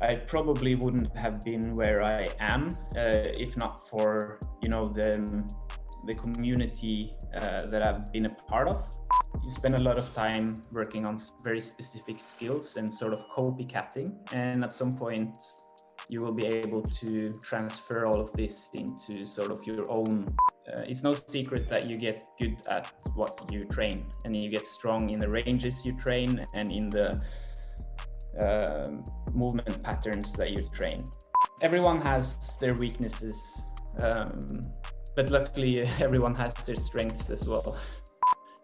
I probably wouldn't have been where I am uh, if not for you know the the community uh, that I've been a part of. You spend a lot of time working on very specific skills and sort of copycatting, and at some point you will be able to transfer all of this into sort of your own. Uh, it's no secret that you get good at what you train, and you get strong in the ranges you train and in the uh, movement patterns that you train. Everyone has their weaknesses, um, but luckily everyone has their strengths as well.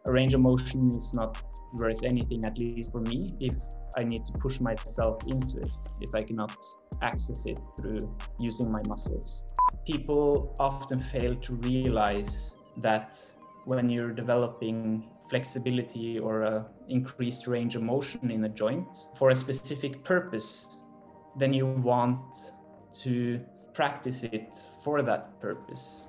A range of motion is not worth anything, at least for me, if I need to push myself into it, if I cannot access it through using my muscles. People often fail to realize that when you're developing flexibility or a increased range of motion in a joint for a specific purpose, then you want to practice it for that purpose.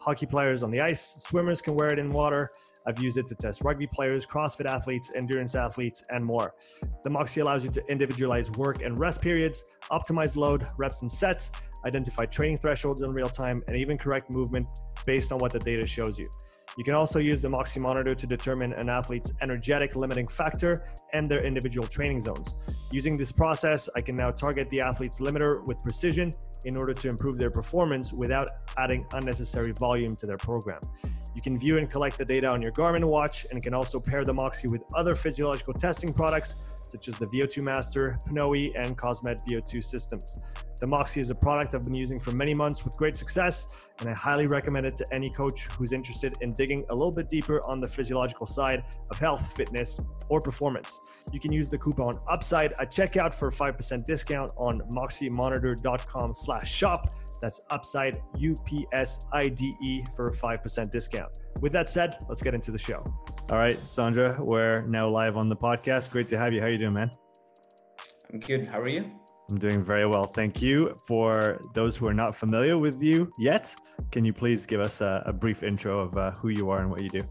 Hockey players on the ice, swimmers can wear it in water. I've used it to test rugby players, CrossFit athletes, endurance athletes, and more. The Moxy allows you to individualize work and rest periods, optimize load, reps, and sets, identify training thresholds in real time, and even correct movement based on what the data shows you. You can also use the Moxy monitor to determine an athlete's energetic limiting factor and their individual training zones. Using this process, I can now target the athlete's limiter with precision in order to improve their performance without adding unnecessary volume to their program. You can view and collect the data on your Garmin watch and can also pair the Moxy with other physiological testing products such as the VO2 Master, Pnoe, and Cosmed VO2 systems. The Moxy is a product I've been using for many months with great success, and I highly recommend it to any coach who's interested in digging a little bit deeper on the physiological side of health, fitness, or performance. You can use the coupon UPSIDE at checkout for a 5% discount on moxymonitor.com slash shop. That's UPSIDE, U-P-S-I-D-E for a 5% discount. With that said, let's get into the show. All right, Sondre, we're now live on the podcast. Great to have you. How are you doing, man? I'm good. How are you? I'm doing very well. Thank you. For those who are not familiar with you yet, can you please give us a, a brief intro of uh, who you are and what you do?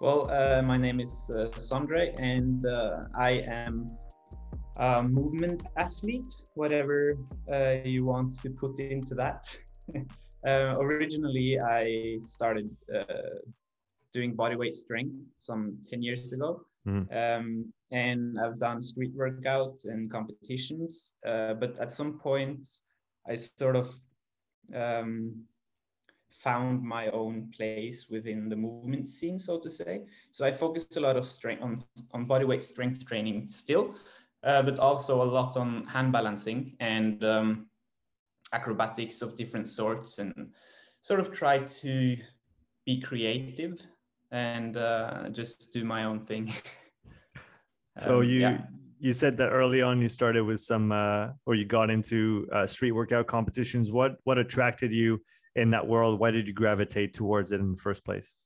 Well, uh, my name is uh, Sondre, and uh, I am a movement athlete, whatever uh, you want to put into that. Uh, originally, I started doing bodyweight strength some 10 years ago. Mm-hmm. Um, and I've done street workouts and competitions. Uh, but at some point, I sort of um, found my own place within the movement scene, so to say. So I focused a lot of strength on on bodyweight strength training still, uh, but also a lot on hand balancing and um, acrobatics of different sorts, and sort of try to be creative and uh, just do my own thing. So um, you yeah. you said that early on you started with some uh, or you got into uh, street workout competitions. What what attracted you in that world? Why did you gravitate towards it in the first place?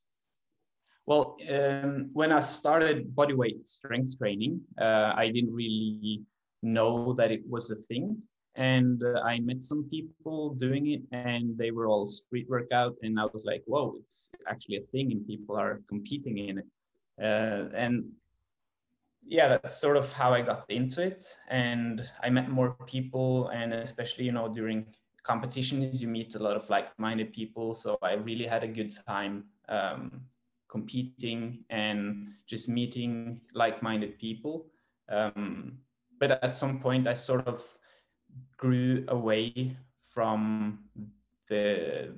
Well, um, when I started bodyweight strength training, uh, I didn't really know that it was a thing. And uh, I met some people doing it, and they were all street workout. And I was like, whoa, it's actually a thing, and people are competing in it. Uh, and yeah, that's sort of how I got into it. And I met more people, and especially, you know, during competitions, you meet a lot of like minded people. So I really had a good time um, competing and just meeting like minded people. Um, but at some point, I sort of grew away from the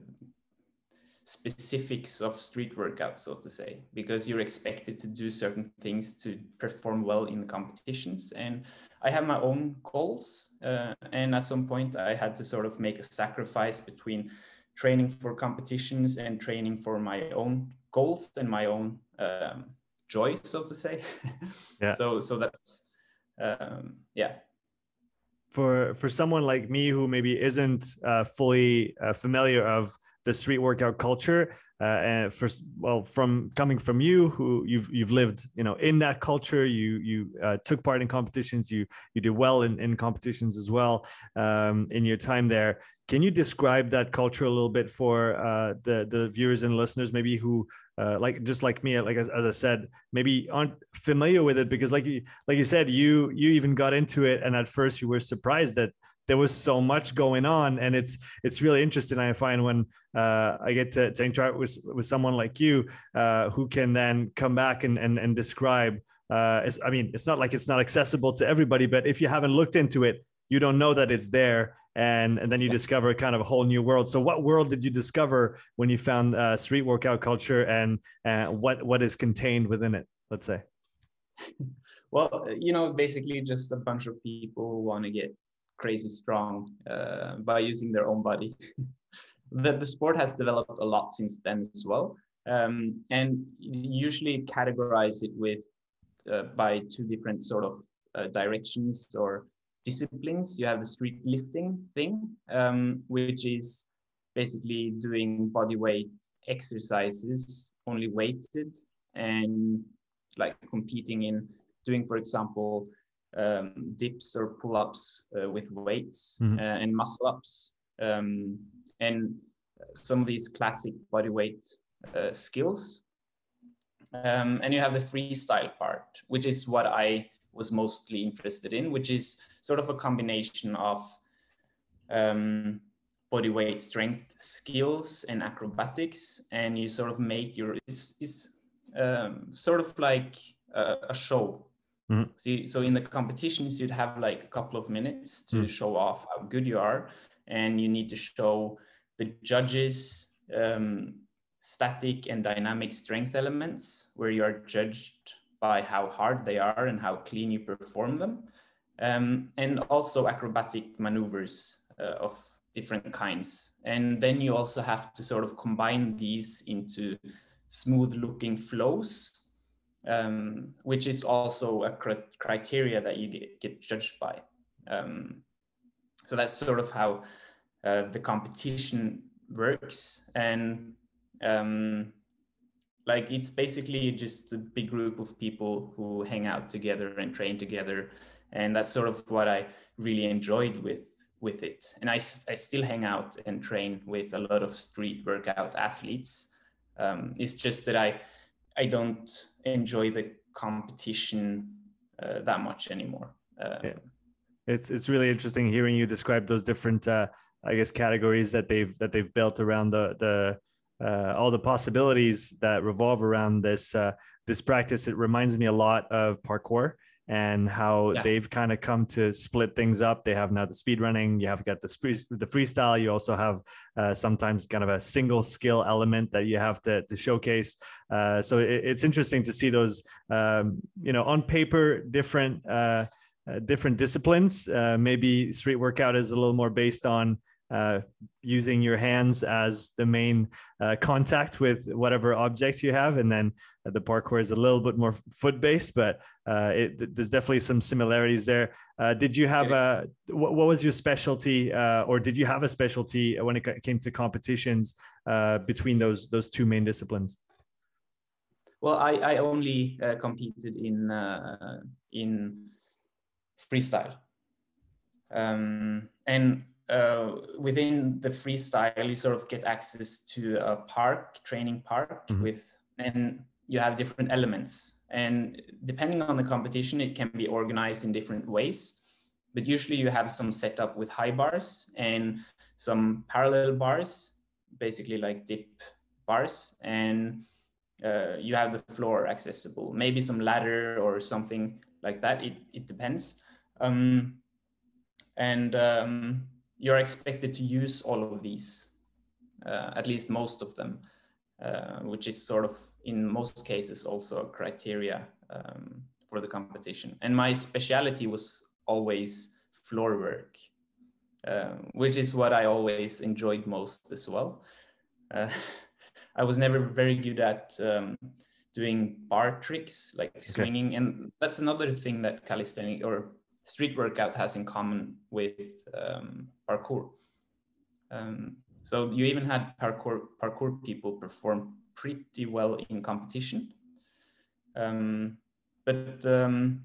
specifics of street workout, so to say, because you're expected to do certain things to perform well in the competitions. And I have my own goals. Uh, and at some point, I had to sort of make a sacrifice between training for competitions and training for my own goals and my own um, joy, so to say. yeah. So, so that's um, yeah for for someone like me who maybe isn't uh, fully uh, familiar of the street workout culture uh, and for well from coming from you who you've you've lived you know in that culture you you uh, took part in competitions you you did well in, in competitions as well um, in your time there. Can you describe that culture a little bit for uh, the the viewers and listeners maybe who uh, like just like me like as, as, i said maybe aren't familiar with it? Because like you like you said you you even got into it and at first you were surprised that there was so much going on and it's it's really interesting i find when uh, i get to, to interact with with someone like you uh, who can then come back and and, and describe uh, i mean it's not like it's not accessible to everybody but if you haven't looked into it you don't know that it's there and, and then you discover kind of a whole new world. So what world did you discover when you found uh, street workout culture and uh, what what is contained within it let's say? Well you know basically just a bunch of people who want to get crazy strong uh, by using their own body the, the sport has developed a lot since then as well um, and usually categorize it with uh, by two different sort of uh, directions or disciplines. You have the street lifting thing, um, which is basically doing body weight exercises, only weighted, and like competing in doing, for example, um, dips or pull-ups uh, with weights mm-hmm. uh, and muscle-ups, um, and some of these classic body weight uh, skills. Um, and you have the freestyle part, which is what I was mostly interested in, which is sort of a combination of um, body weight strength skills and acrobatics, and you sort of make your it's, it's um, sort of like a, a show. Mm-hmm. So, you, so in the competitions, you'd have like a couple of minutes to mm-hmm. show off how good you are, and you need to show the judges um, static and dynamic strength elements, where you are judged by how hard they are and how clean you perform them um, and also acrobatic maneuvers uh, of different kinds. And then you also have to sort of combine these into smooth looking flows, um, which is also a cr criteria that you get, get judged by. Um, so that's sort of how uh, the competition works. And um, like it's basically just a big group of people who hang out together and train together and that's sort of what i really enjoyed with with it and i, I still hang out and train with a lot of street workout athletes um, it's just that i i don't enjoy the competition uh, that much anymore uh, yeah. it's it's really interesting hearing you describe those different uh, i guess categories that they've that they've built around the the uh, all the possibilities that revolve around this uh, this practice. It reminds me a lot of parkour and how yeah. they've kind of come to split things up. They have now the speed running, you have got the the freestyle, you also have uh, sometimes kind of a single skill element that you have to, to showcase. Uh, so it, it's interesting to see those, um, you know, on paper, different, uh, uh different disciplines. Uh, maybe street workout is a little more based on uh, using your hands as the main uh, contact with whatever object you have. And then uh, the parkour is a little bit more foot based, but uh, it, there's definitely some similarities there. Uh, did you have a, what, what was your specialty or did you have a specialty when it came to competitions between those, those two main disciplines? Well, I, I only competed in, in freestyle. Um, and uh, within the freestyle, you sort of get access to a park, training park mm-hmm. with, and you have different elements. And depending on the competition, it can be organized in different ways. But usually you have some setup with high bars and some parallel bars, basically like dip bars. And uh, you have the floor accessible, maybe some ladder or something like that. It, it depends. Um, and um, you're expected to use all of these, uh, at least most of them, uh, which is sort of in most cases also a criteria um, for the competition. And my specialty was always floor work, uh, which is what I always enjoyed most as well. Uh, I was never very good at um, doing bar tricks like okay. swinging and that's another thing that calisthenic or street workout has in common with um, parkour um, so you even had parkour parkour people perform pretty well in competition um, but um,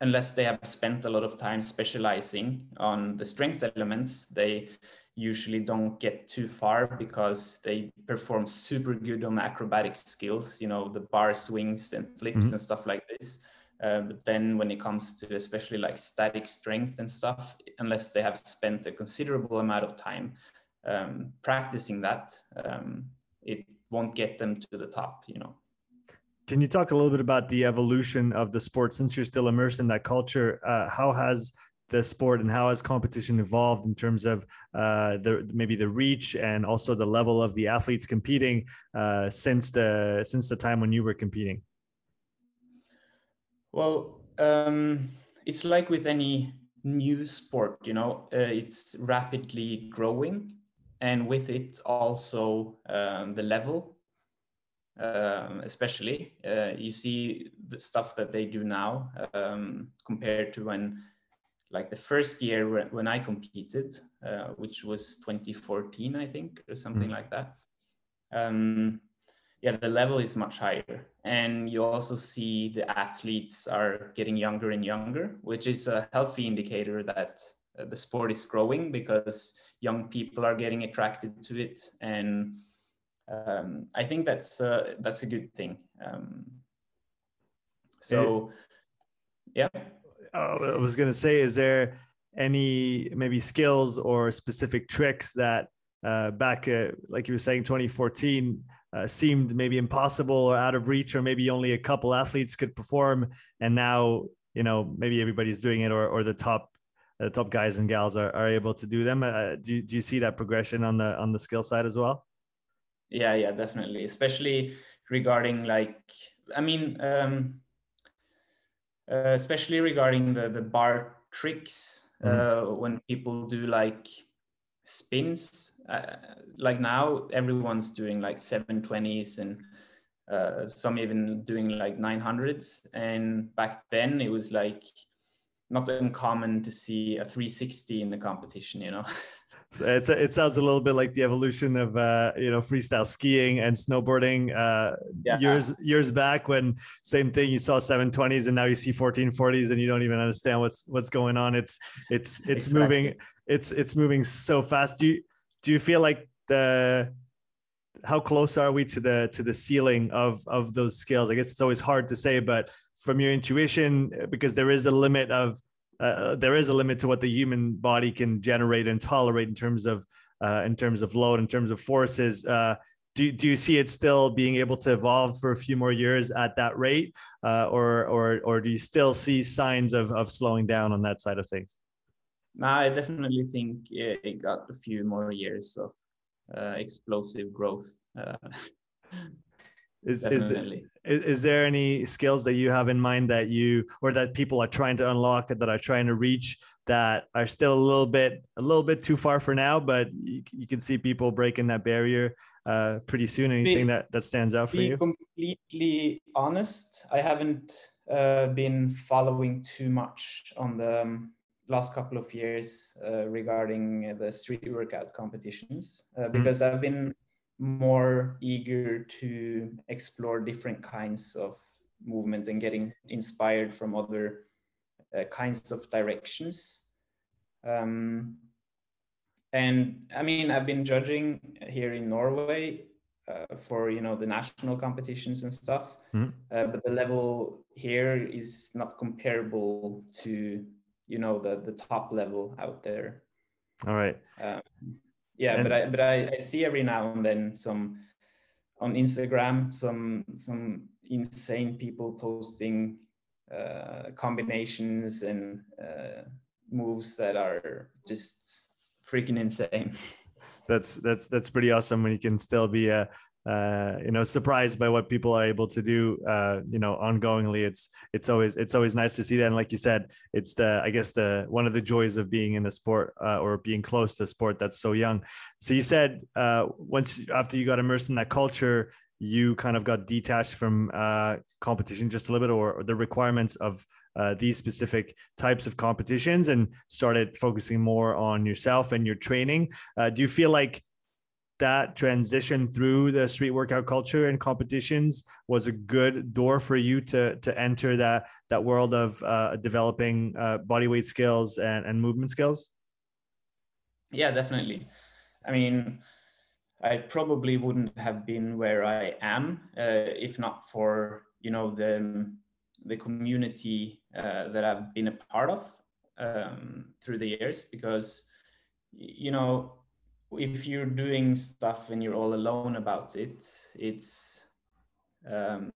unless they have spent a lot of time specializing on the strength elements they usually don't get too far because they perform super good on acrobatic skills, you know, the bar swings and flips mm-hmm. and stuff like this. Uh, but then when it comes to especially like static strength and stuff, unless they have spent a considerable amount of time um, practicing that, um, it won't get them to the top, you know. Can you talk a little bit about the evolution of the sport since you're still immersed in that culture? Uh, how has the sport and how has competition evolved in terms of uh, the maybe the reach and also the level of the athletes competing uh, since the since the time when you were competing? Well, um, it's like with any new sport, you know, uh, it's rapidly growing, and with it also um, the level. Um, especially, uh, you see the stuff that they do now um, compared to when like the first year when I competed, uh, which was 2014, I think, or something mm. like that. Yeah, the level is much higher, and you also see the athletes are getting younger and younger, which is a healthy indicator that uh, the sport is growing because young people are getting attracted to it, and um, I think that's uh, that's a good thing. Um, so, yeah. Uh, I was going to say, is there any maybe skills or specific tricks that uh, back, uh, like you were saying, 2014 uh, seemed maybe impossible or out of reach, or maybe only a couple athletes could perform, and now you know maybe everybody's doing it, or or the top the top guys and gals are, are able to do them. Uh, do you, do you see that progression on the on the skill side as well? Yeah, yeah, definitely, especially regarding like I mean. Um, uh, especially regarding the, the bar tricks mm-hmm. uh, when people do like spins uh, like now everyone's doing like 720s and uh, some even doing like 900s and back then it was like not uncommon to see a 360 in the competition you know it's it sounds a little bit like the evolution of uh, you know freestyle skiing and snowboarding uh, yeah. years years back when same thing you saw 720s and now you see 1440s and you don't even understand what's what's going on. It's it's it's exactly. moving it's it's moving so fast. Do you do you feel like the how close are we to the to the ceiling of of those skills? I guess it's always hard to say, but from your intuition, because there is a limit of uh, there is a limit to what the human body can generate and tolerate in terms of uh, in terms of load, in terms of forces. Uh, do, do you see it still being able to evolve for a few more years at that rate, uh, or or or do you still see signs of of slowing down on that side of things? I definitely think it got a few more years of uh, explosive growth. Is, is, is, is there any skills that you have in mind that you or that people are trying to unlock that are trying to reach that are still a little bit a little bit too far for now but you, you can see people breaking that barrier uh, pretty soon anything be, that that stands out for be you completely honest i haven't uh, been following too much on the um, last couple of years uh, regarding the street workout competitions uh, mm-hmm. because mm-hmm. i've been more eager to explore different kinds of movement and getting inspired from other uh, kinds of directions. Um, and I mean, I've been judging here in Norway uh, for you know the national competitions and stuff, mm-hmm. uh, but the level here is not comparable to you know the the top level out there. All right. Um, yeah and, but i but I, I see every now and then some on instagram some some insane people posting uh, combinations and uh, moves that are just freaking insane. That's that's that's pretty awesome when you can still be a uh, you know surprised by what people are able to do uh, you know ongoingly. It's it's always it's always nice to see that. And like you said it's the i guess the one of the joys of being in a sport uh, or being close to a sport that's so young. So you said uh, once after you got immersed in that culture you kind of got detached from uh, competition just a little bit, or, or the requirements of uh, these specific types of competitions, and started focusing more on yourself and your training. Do you feel like that transition through the street workout culture and competitions was a good door for you to to enter that that world of uh, developing uh, body weight skills and, and movement skills? Yeah, definitely. I mean, I probably wouldn't have been where I am uh, if not for you know the the community uh, that I've been a part of um, through the years because you know if you're doing stuff and you're all alone about it it's um,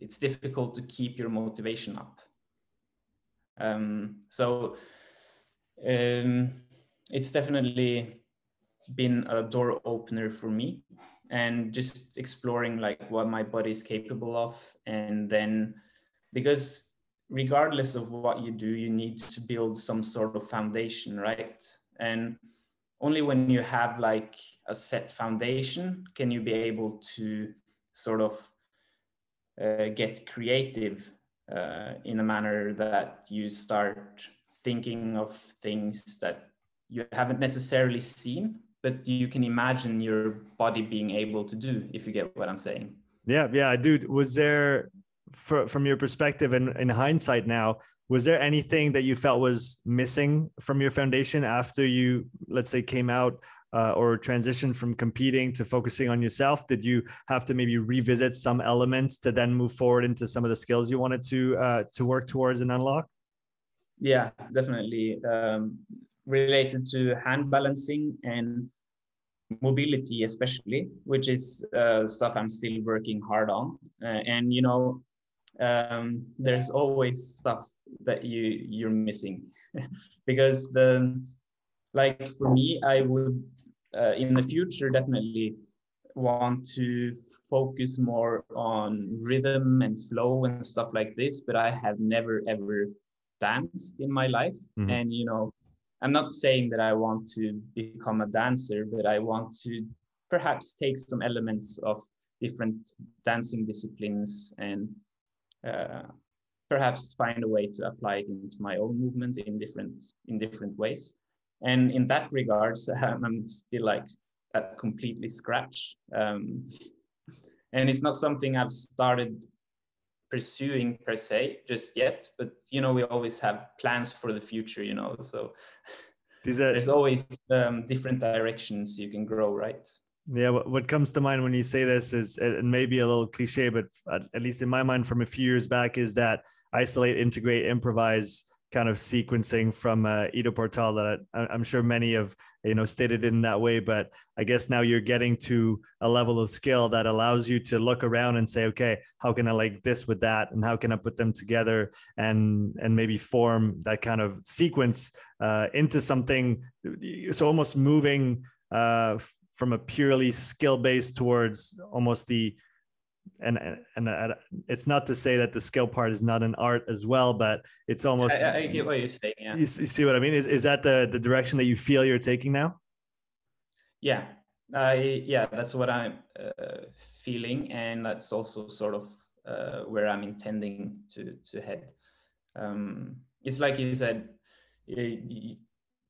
it's difficult to keep your motivation up. Um, so um, it's definitely been a door opener for me and just exploring like what my body is capable of. And then because regardless of what you do you need to build some sort of foundation right? And only when you have like a set foundation can you be able to sort of uh, get creative uh, in a manner that you start thinking of things that you haven't necessarily seen but you can imagine your body being able to do if you get what i'm saying. Yeah yeah dude was there for, from your perspective and in hindsight now was there anything that you felt was missing from your foundation after you let's say came out uh, or transitioned from competing to focusing on yourself? Did you have to maybe revisit some elements to then move forward into some of the skills you wanted to uh, to work towards and unlock? Yeah definitely. Um, related to hand balancing and mobility especially which is uh, stuff i'm still working hard on. Uh, and you know um, there's always stuff that you you're missing because the like for me i would uh, in the future definitely want to focus more on rhythm and flow and stuff like this but i have never ever danced in my life mm-hmm. and you know I'm not saying that I want to become a dancer, but I want to perhaps take some elements of different dancing disciplines and uh, perhaps find a way to apply it into my own movement in different in different ways. And in that regards, I'm still like at completely scratch. Um, and it's not something I've started pursuing per se just yet but you know we always have plans for the future you know so there's always um, different directions you can grow right yeah what, comes to mind when you say this is and maybe a little cliche but at least in my mind from a few years back is that isolate integrate improvise kind of sequencing from uh, Ido Portal that I, am sure many have you know stated in that way. But I guess now you're getting to a level of skill that allows you to look around and say, okay, how can I like this with that, and how can I put them together and and maybe form that kind of sequence uh, into something. So almost moving uh, from a purely skill based towards almost the and and uh, it's not to say that the skill part is not an art as well, but it's almost. I, I get what you're saying. Yeah. You, you, see what I mean? Is is that the the direction that you feel you're taking now? Yeah, I yeah, that's what I'm uh, feeling, and that's also sort of uh, where I'm intending to to head. Um, it's like you said, you,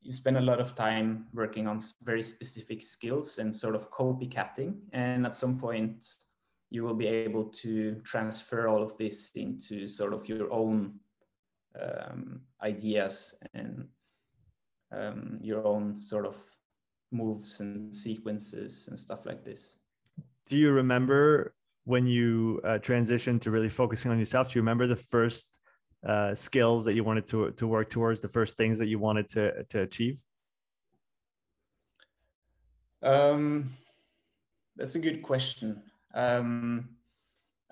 you spend a lot of time working on very specific skills and sort of copycatting, and at some point you will be able to transfer all of this into sort of your own um, ideas and um, your own sort of moves and sequences and stuff like this. Do you remember when you uh, transitioned to really focusing on yourself? Do you remember the first uh, skills that you wanted to to work towards? The first things that you wanted to to achieve? Um, that's a good question. Um,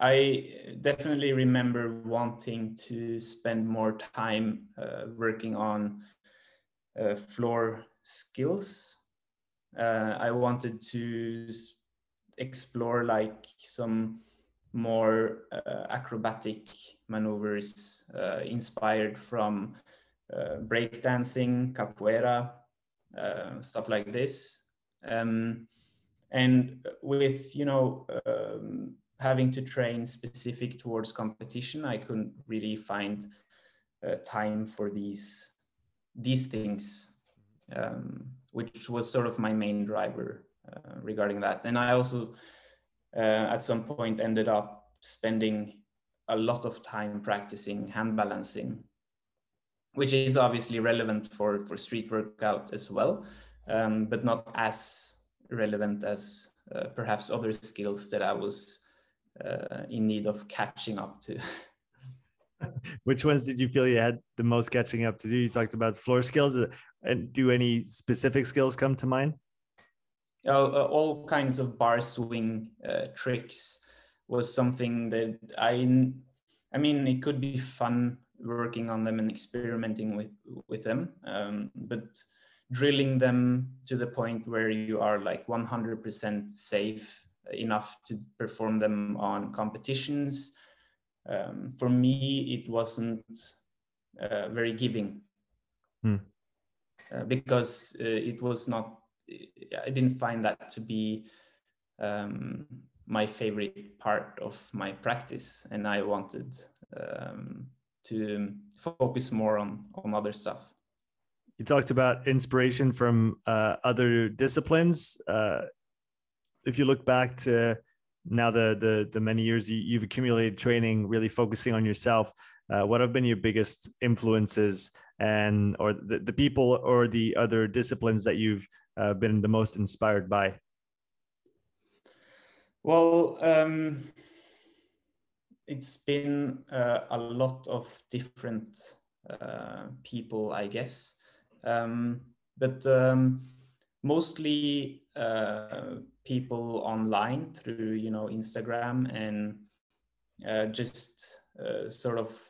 I definitely remember wanting to spend more time uh, working on uh, floor skills. Uh, I wanted to explore like some more uh, acrobatic maneuvers uh, inspired from uh, breakdancing, capoeira, stuff like this. Um, and with you know um, having to train specific towards competition, I couldn't really find uh, time for these these things, um, which was sort of my main driver uh, regarding that. And I also uh, at some point ended up spending a lot of time practicing hand balancing, which is obviously relevant for for street workout as well, um, but not as relevant as uh, perhaps other skills that I was uh, in need of catching up to. Which ones did you feel you had the most catching up to do? You talked about floor skills, uh, and do any specific skills come to mind? Oh, uh, all kinds of bar swing uh, tricks was something that I, I mean, it could be fun working on them and experimenting with with them, um, but drilling them to the point where you are like 100% safe enough to perform them on competitions. Um, for me, it wasn't uh, very giving hmm. uh, because uh, it was not, I didn't find that to be um, my favorite part of my practice. And I wanted um, to focus more on, on other stuff. You talked about inspiration from uh, other disciplines. Uh, if you look back to now the the the many years you, have accumulated training, really focusing on yourself, uh, what have been your biggest influences and or the, the people or the other disciplines that you've uh, been the most inspired by? Well, um, it's been uh, a lot of different uh, people, I guess, um, but um, mostly uh, people online through you know Instagram and uh, just sort of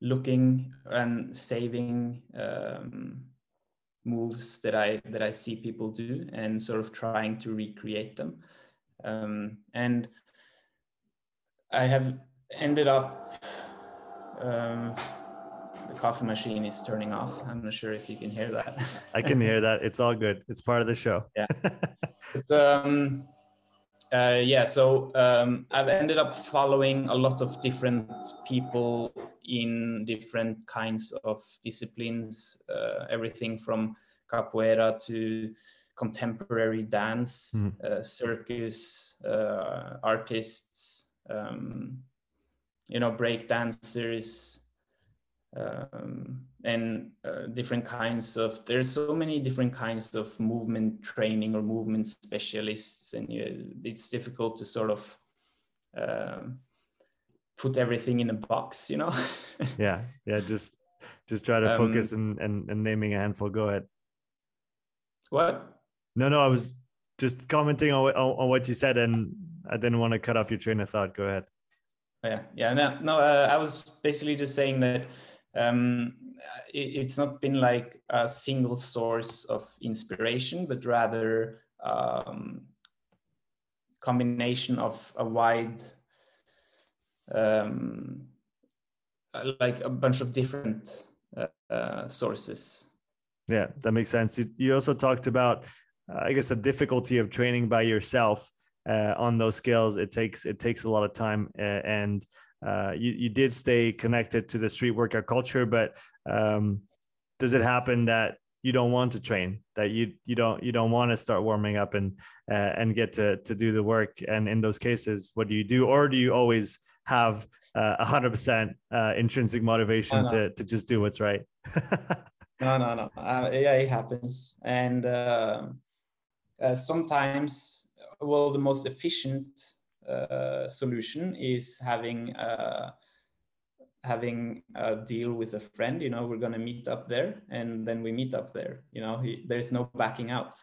looking and saving um, moves that I that I see people do and sort of trying to recreate them. Um, and I have ended up um, the coffee machine is turning off. I'm not sure if you can hear that. I can hear that. It's all good. It's part of the show. Yeah. but, um, uh, yeah, so um, I've ended up following a lot of different people in different kinds of disciplines, uh, everything from capoeira to contemporary dance, mm. uh, circus, uh, artists, um, you know, break dancers, um, and uh, different kinds of there's so many different kinds of movement training or movement specialists and you, it's difficult to sort of um, put everything in a box you know? Yeah yeah just just try to um, focus and, and and naming a handful. Go ahead. What? No no i was just commenting on, on, on what you said and i didn't want to cut off your train of thought. Go ahead. Yeah. Yeah no no uh, i was basically just saying that um, it, it's not been like a single source of inspiration, but rather um, combination of a wide, um, like a bunch of different uh, sources. Yeah, that makes sense. You, you also talked about, I guess, the difficulty of training by yourself uh, on those skills. It takes it takes a lot of time, uh, and uh, you, you did stay connected to the street workout culture, but um, does it happen that you don't want to train that you you don't you don't want to start warming up and uh, and get to to do the work and in those cases what do you do or do you always have uh, a uh, hundred percent uh, intrinsic motivation to to just do what's right. No no no. Uh, yeah it happens. And uh, sometimes well the most efficient uh, solution is having uh, having a deal with a friend. You know we're going to meet up there and then we meet up there. You know he, there's no backing out.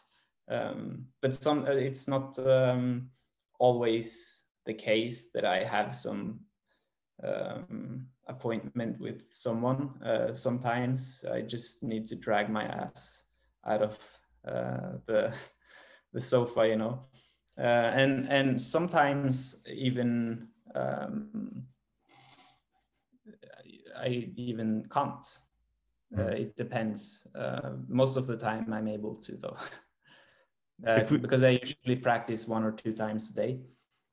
Um, but some it's not um, always the case that i have some um, appointment with someone uh, sometimes i just need to drag my ass out of uh, the the sofa you know uh, and and sometimes even um, I even can't. Uh, hmm. it depends. Uh, most of the time, I'm able to though. uh, because I usually practice one or two times a day,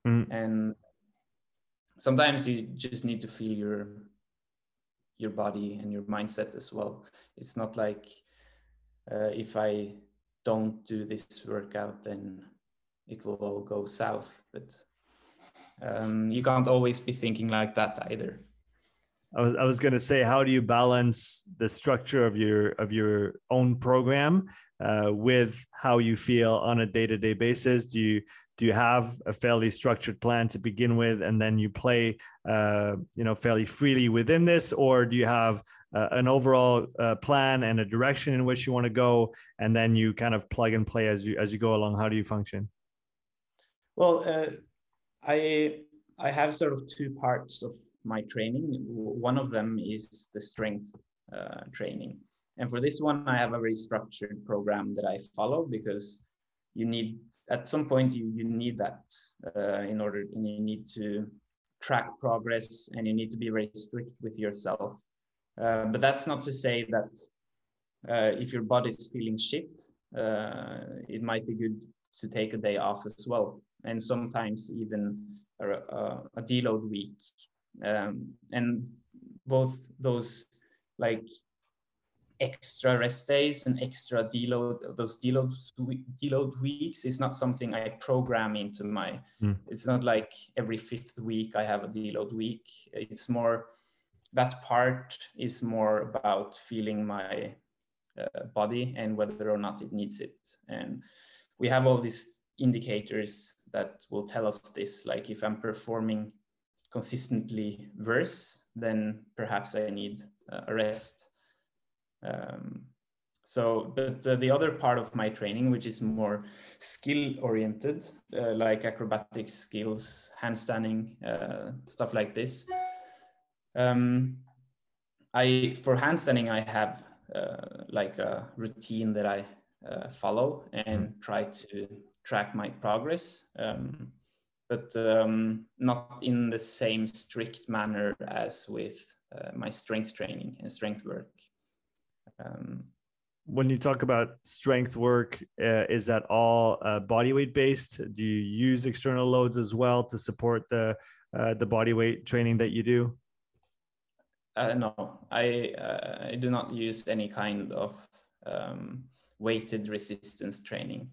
mm. and sometimes you just need to feel your your body and your mindset as well. It's not like uh, if I don't do this workout, then it will all go south. But um, you can't always be thinking like that either. I was I was going to say, how do you balance the structure of your of your own program uh, with how you feel on a day to day basis? Do you do you have a fairly structured plan to begin with, and then you play, uh, you know, fairly freely within this, or do you have uh, an overall uh, plan and a direction in which you want to go, and then you kind of plug and play as you as you go along? How do you function? Well, uh, I I have sort of two parts of my training. One of them is the strength uh, training. And for this one, I have a very structured program that I follow because you need, at some point, you, you need that uh, in order, and you need to track progress and you need to be very strict with yourself. Uh, but that's not to say that uh, if your body's feeling shit, uh, it might be good to take a day off as well. And sometimes even a, a, a deload week um, and both those like extra rest days and extra deload those deload deload weeks is not something i program into my mm. it's not like every fifth week i have a deload week it's more that part is more about feeling my uh, body and whether or not it needs it and we have all these indicators that will tell us this like if i'm performing consistently worse, then perhaps I need uh, a rest. Um, so, but uh, the other part of my training, which is more skill oriented, uh, like acrobatic skills, handstanding, uh, stuff like this. Um, I for handstanding, I have uh, like a routine that I uh, follow and try to track my progress. Um, but um, not in the same strict manner as with uh, my strength training and strength work. Um, when you talk about strength work, uh, is that all uh, body weight based? Do you use external loads as well to support the uh, the body weight training that you do? Uh, no, I uh, I do not use any kind of um, weighted resistance training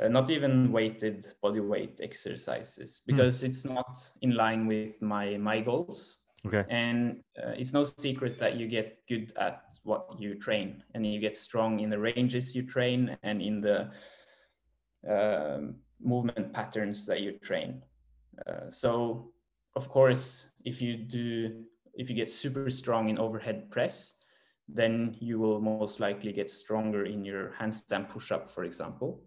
uh, not even weighted body weight exercises hmm. because mm. it's not in line with my my goals okay. And uh, it's no secret that you get good at what you train and you get strong in the ranges you train and in the uh, movement patterns that you train. Uh, so of course if you do if you get super strong in overhead press then you will most likely get stronger in your handstand push-up for example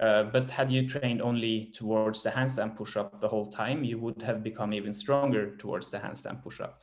uh, but had you trained only towards the handstand push-up the whole time, you would have become even stronger towards the handstand push-up,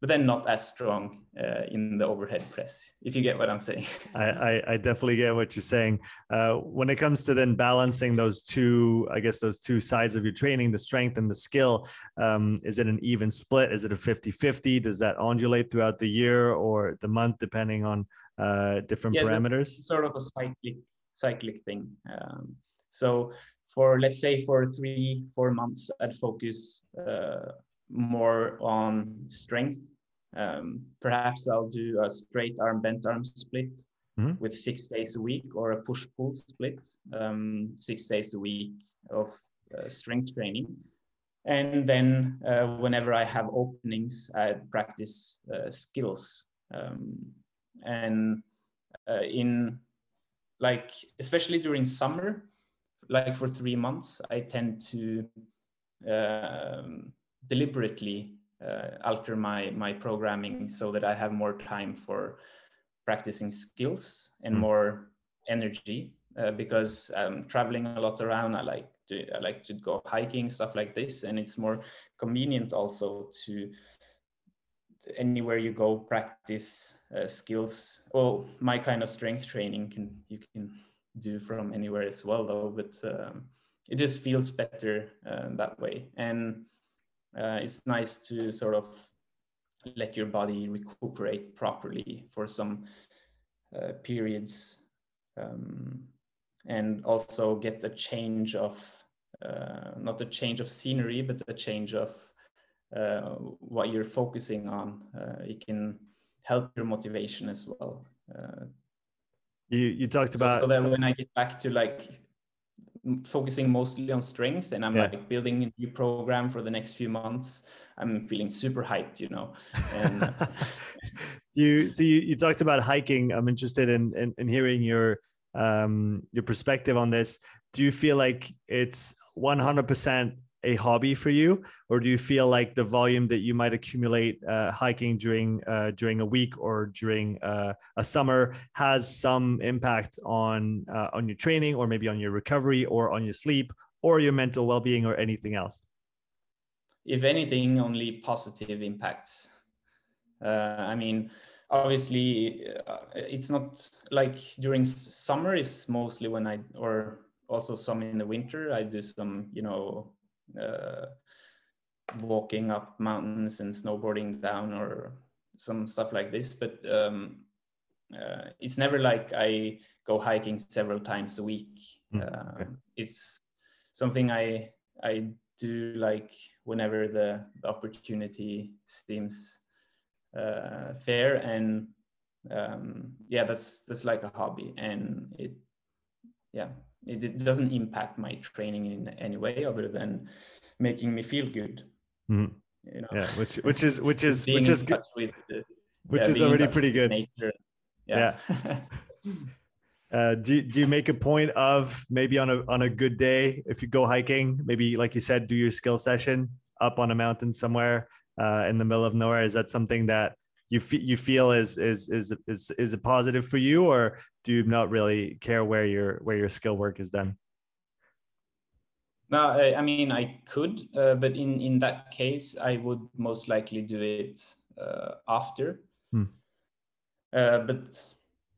but then not as strong uh, in the overhead press. If you get what I'm saying. I, I, I definitely get what you're saying. Uh, when it comes to then balancing those two, I guess those two sides of your training, the strength and the skill, um, is it an even split? Is it a 50-50? Does that undulate throughout the year or the month, depending on uh, different yeah, parameters? Sort of a cyclic cyclic thing. Um, so for let's say for three four months, I'd focus uh, more on strength. Um, perhaps I'll do a straight arm bent arm split mm-hmm. with six days a week, or a push pull split um, six days a week of uh, strength training. And then uh, whenever I have openings, I practice uh, skills. Um, and uh, in like especially during summer like for three months i tend to um, deliberately uh, alter my my programming so that i have more time for practicing skills and mm. more energy uh, because i'm traveling a lot around i like to i like to go hiking stuff like this and it's more convenient also to anywhere you go practice uh, skills. Well my kind of strength training can you can do from anywhere as well though but um, it just feels better uh, that way. And uh, it's nice to sort of let your body recuperate properly for some uh, periods um, and also get a change of uh, not a change of scenery, but a change of what you're focusing on. Uh, it can help your motivation as well. Uh, you you talked so, about so that when I get back to like focusing mostly on strength and I'm yeah. like building a new program for the next few months, I'm feeling super hyped, you know. And you so you, you talked about hiking. I'm interested in in, in hearing your um your perspective on this. Do you feel like it's 100% a hobby for you or do you feel like the volume that you might accumulate uh, hiking during uh, during a week or during uh, a summer has some impact on uh, on your training or maybe on your recovery or on your sleep or your mental well-being or anything else if anything only positive impacts uh, i mean obviously uh, it's not like during summer is mostly when i or also some in the winter. I do some, you know, walking up mountains and snowboarding down or some stuff like this. But um, uh, it's never like I go hiking several times a week. Mm, okay. uh, it's something I I do like whenever the, the opportunity seems uh, fair and um, yeah that's that's like a hobby and it yeah it, it doesn't impact my training in any way other than making me feel good. Mm-hmm. You know? Yeah, which which is which is which is good. With, uh, which yeah, is already pretty good. Nature. Yeah. yeah. uh, do, do you make a point of maybe on a on a good day if you go hiking maybe like you said do your skill session up on a mountain somewhere uh, in the middle of nowhere is that something that you feel you feel is is is is is a positive for you, or do you not really care where your where your skill work is done? No, I, I mean I could, uh, but in in that case, I would most likely do it uh, after. Hmm. Uh, but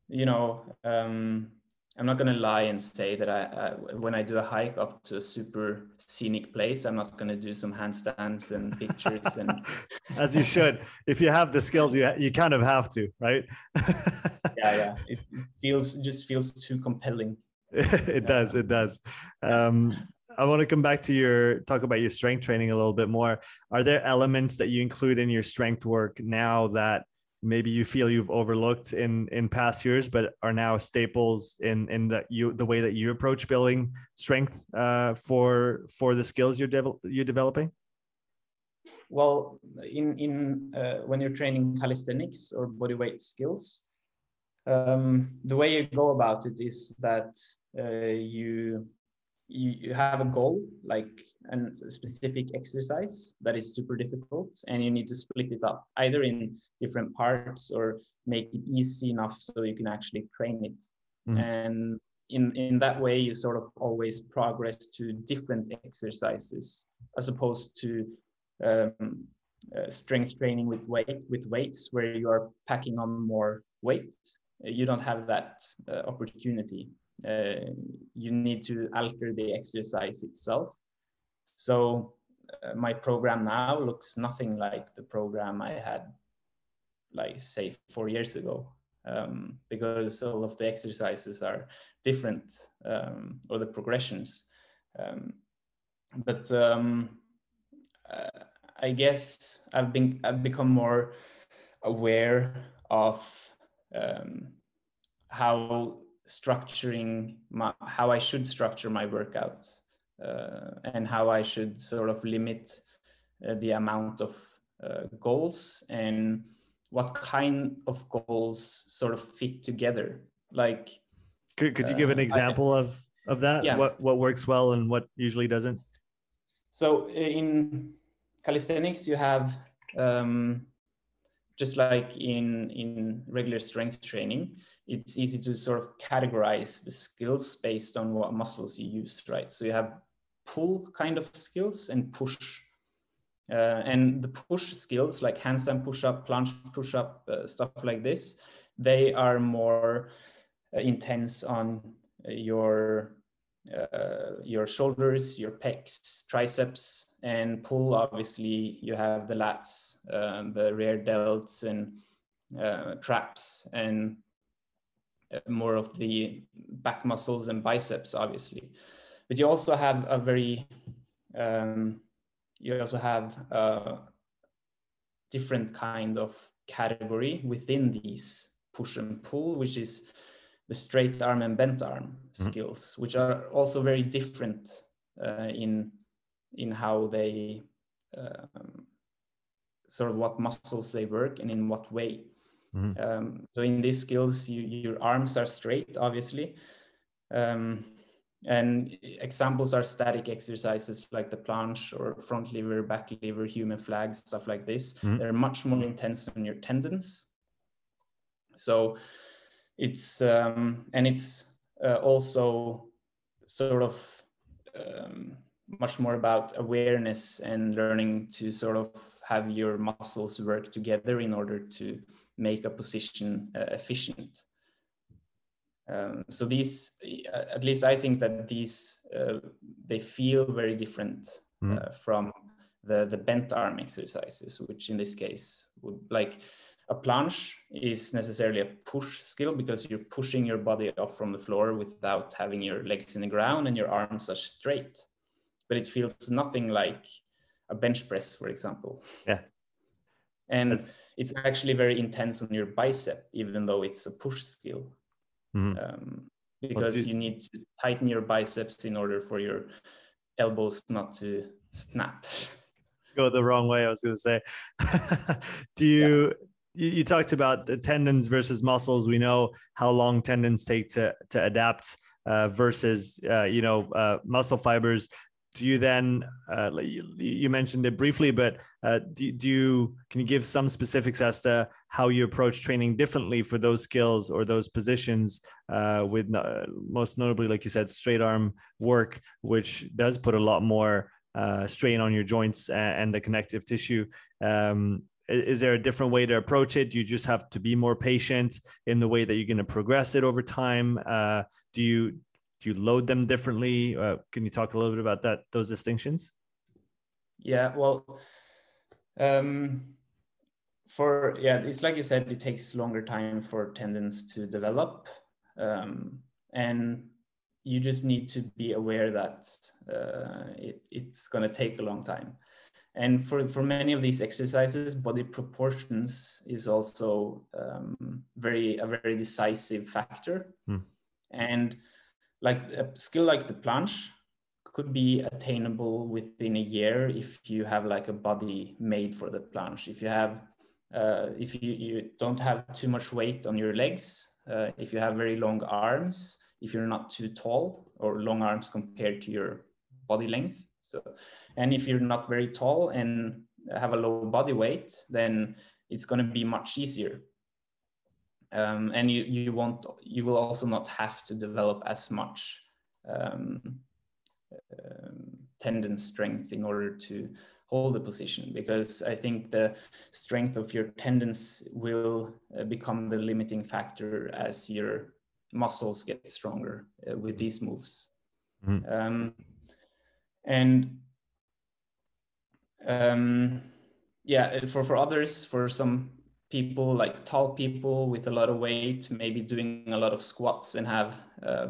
you know, um, I'm not going to lie and say that I, I, when I do a hike up to a super scenic place, I'm not going to do some handstands and pictures and as you should. If you have the skills, you you kind of have to, right? yeah, yeah. It feels just feels too compelling. it does. It does. Um, I want to come back to your talk about your strength training a little bit more. Are there elements that you include in your strength work now that maybe you feel you've overlooked in in past years but are now staples in in the you the way that you approach building strength uh, for for the skills you're de- you're developing? Well in in uh, when you're training calisthenics or bodyweight skills um, the way you go about it is that uh, you you, you have a goal like an, a specific exercise that is super difficult and you need to split it up either in different parts or make it easy enough so you can actually train it. Mm. and in in that way you sort of always progress to different exercises as opposed to um, uh, strength training with weight with weights where you are packing on more weight. You don't have that uh, opportunity uh, you need to alter the exercise itself. So uh, my program now looks nothing like the program I had, like say four years ago, um, because all of the exercises are different um, or the progressions. Um, but um, uh, I guess I've been I've become more aware of um, how structuring my, how I should structure my workouts uh, and how I should sort of limit uh, the amount of uh, goals and what kind of goals sort of fit together. Like, could, could you give an uh, example I, of of that? Yeah. What what works well and what usually doesn't? So in calisthenics, you have um, just like in in regular strength training it's easy to sort of categorize the skills based on what muscles you use right? So you have pull kind of skills and push. Uh, and the push skills like handstand push up planche push up uh, stuff like this they are more uh, intense on your uh, your shoulders your pecs triceps and pull obviously you have the lats uh, the rear delts and uh, traps and uh, more of the back muscles and biceps, obviously. But you also have a very, um, you also have a different kind of category within these push and pull, which is the straight arm and bent arm mm-hmm. skills, which are also very different uh, in in how they um, sort of what muscles they work and in what way. Mm-hmm. Um, so in these skills, you, your arms are straight, obviously. Um, and examples are static exercises like the planche or front lever, back lever, human flags, stuff like this. Mm-hmm. They're much more intense on your tendons. So it's, um, and it's uh, also sort of um, much more about awareness and learning to sort of have your muscles work together in order to make a position uh, efficient. Um, so these, uh, at least I think that these, uh, they feel very different mm. from the, the bent arm exercises, which in this case would like a planche is necessarily a push skill because you're pushing your body up from the floor without having your legs in the ground and your arms are straight. But it feels nothing like a bench press, for example. Yeah. And That's... it's actually very intense on your bicep, even though it's a push skill. Mm-hmm. Um, because you... you need to tighten your biceps in order for your elbows not to snap. Go the wrong way, I was going to say. Do you. Yeah you, you, talked about the tendons versus muscles. We know how long tendons take to to adapt uh, versus uh, you know uh, muscle fibers do you then uh, you, you, mentioned it briefly but uh, do, do, you can you give some specifics as to how you approach training differently for those skills or those positions uh, with most notably like you said straight arm work which does put a lot more uh, strain on your joints and, and the connective tissue um, is there a different way to approach it do you just have to be more patient in the way that you're going to progress it over time uh, do you do you load them differently? Uh, can you talk a little bit about that, those distinctions? Yeah, well, um, for yeah, it's like you said, it takes longer time for tendons to develop, um, and you just need to be aware that uh, it, it's going to take a long time. And for, for many of these exercises, body proportions is also um, very a very decisive factor. Hmm. And like a skill like the planche could be attainable within a year if you have like a body made for the planche if you have uh, if you, you don't have too much weight on your legs uh, if you have very long arms if you're not too tall or long arms compared to your body length so and if you're not very tall and have a low body weight then it's going to be much easier um, and you you won't you will also not have to develop as much um, um, tendon strength in order to hold the position because I think the strength of your tendons will uh, become the limiting factor as your muscles get stronger uh, with these moves. Mm-hmm. Um, and um, yeah, for, for others, for some people like tall people with a lot of weight maybe doing a lot of squats and have uh,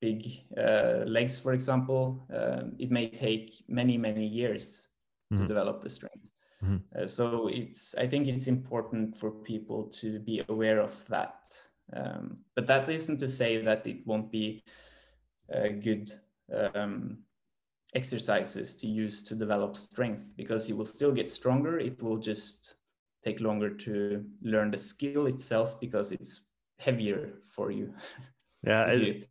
big uh, legs for example uh, it may take many many years mm-hmm. to develop the strength mm-hmm. Uh, so it's i think it's important for people to be aware of that um, but that isn't to say that it won't be uh, good um, exercises to use to develop strength because you will still get stronger it will just take longer to learn the skill itself because it's heavier for you. Yeah. you,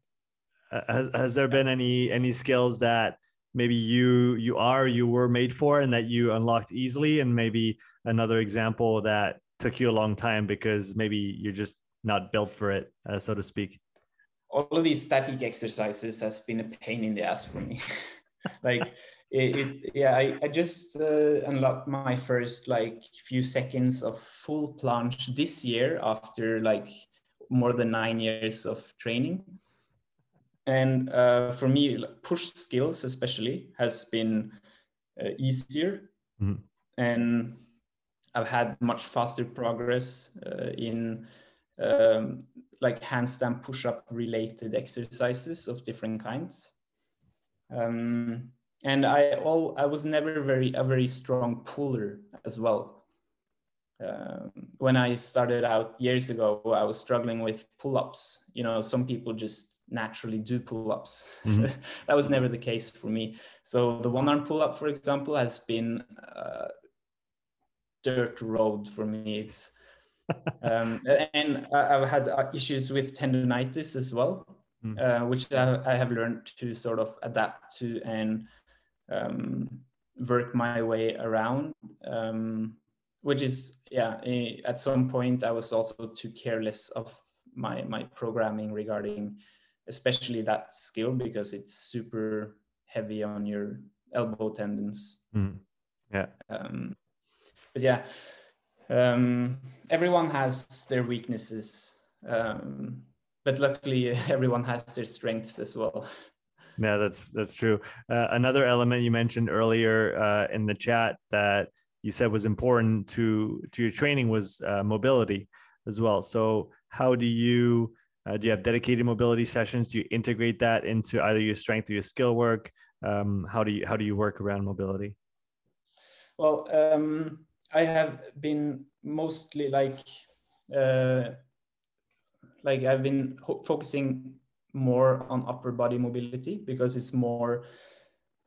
has, has there been any any skills that maybe you you are you were made for and that you unlocked easily and maybe another example that took you a long time because maybe you're just not built for it uh, so to speak all of these static exercises has been a pain in the ass for me like it, it, yeah i, I just uh, unlocked my first like few seconds of full planche this year after like more than nine years of training and uh, for me push skills especially has been uh, easier mm-hmm. and i've had much faster progress uh, in um, like handstand push-up related exercises of different kinds. Um, and I all I was never very a very strong puller as well. Um, when I started out years ago, I was struggling with pull-ups. You know, some people just naturally do pull-ups. Mm-hmm. that was never the case for me. So the one-arm pull-up, for example, has been uh, dirt road for me. It's um, and I've had uh, issues with tendonitis as well, mm. uh, which I, have learned to sort of adapt to and um, work my way around. Um, which is, yeah, at some point I was also too careless of my my programming regarding, especially that skill because it's super heavy on your elbow tendons. Mm. Yeah. Um, but yeah, um, everyone has their weaknesses, um, but luckily everyone has their strengths as well. Yeah, that's that's true. Uh, another element you mentioned earlier uh, in the chat that you said was important to to your training was uh, mobility as well. So how do you uh, do you have dedicated mobility sessions? Do you integrate that into either your strength or your skill work? Um, how do you how do you work around mobility? Well, um, I have been mostly like uh, like I've been focusing more on upper body mobility because it's more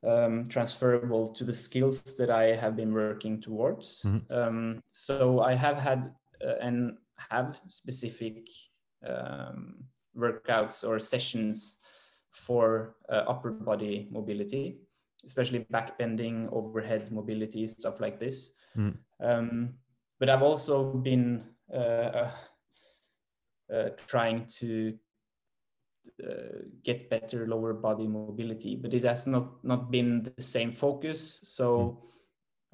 um, transferable to the skills that I have been working towards. Mm-hmm. Um, so I have had uh, and have specific um, workouts or sessions for uh, upper body mobility, especially back bending, overhead mobility, stuff like this. Mm. Um, but I've also been uh, uh, uh trying to uh, get better lower body mobility, but it has not not been the same focus. So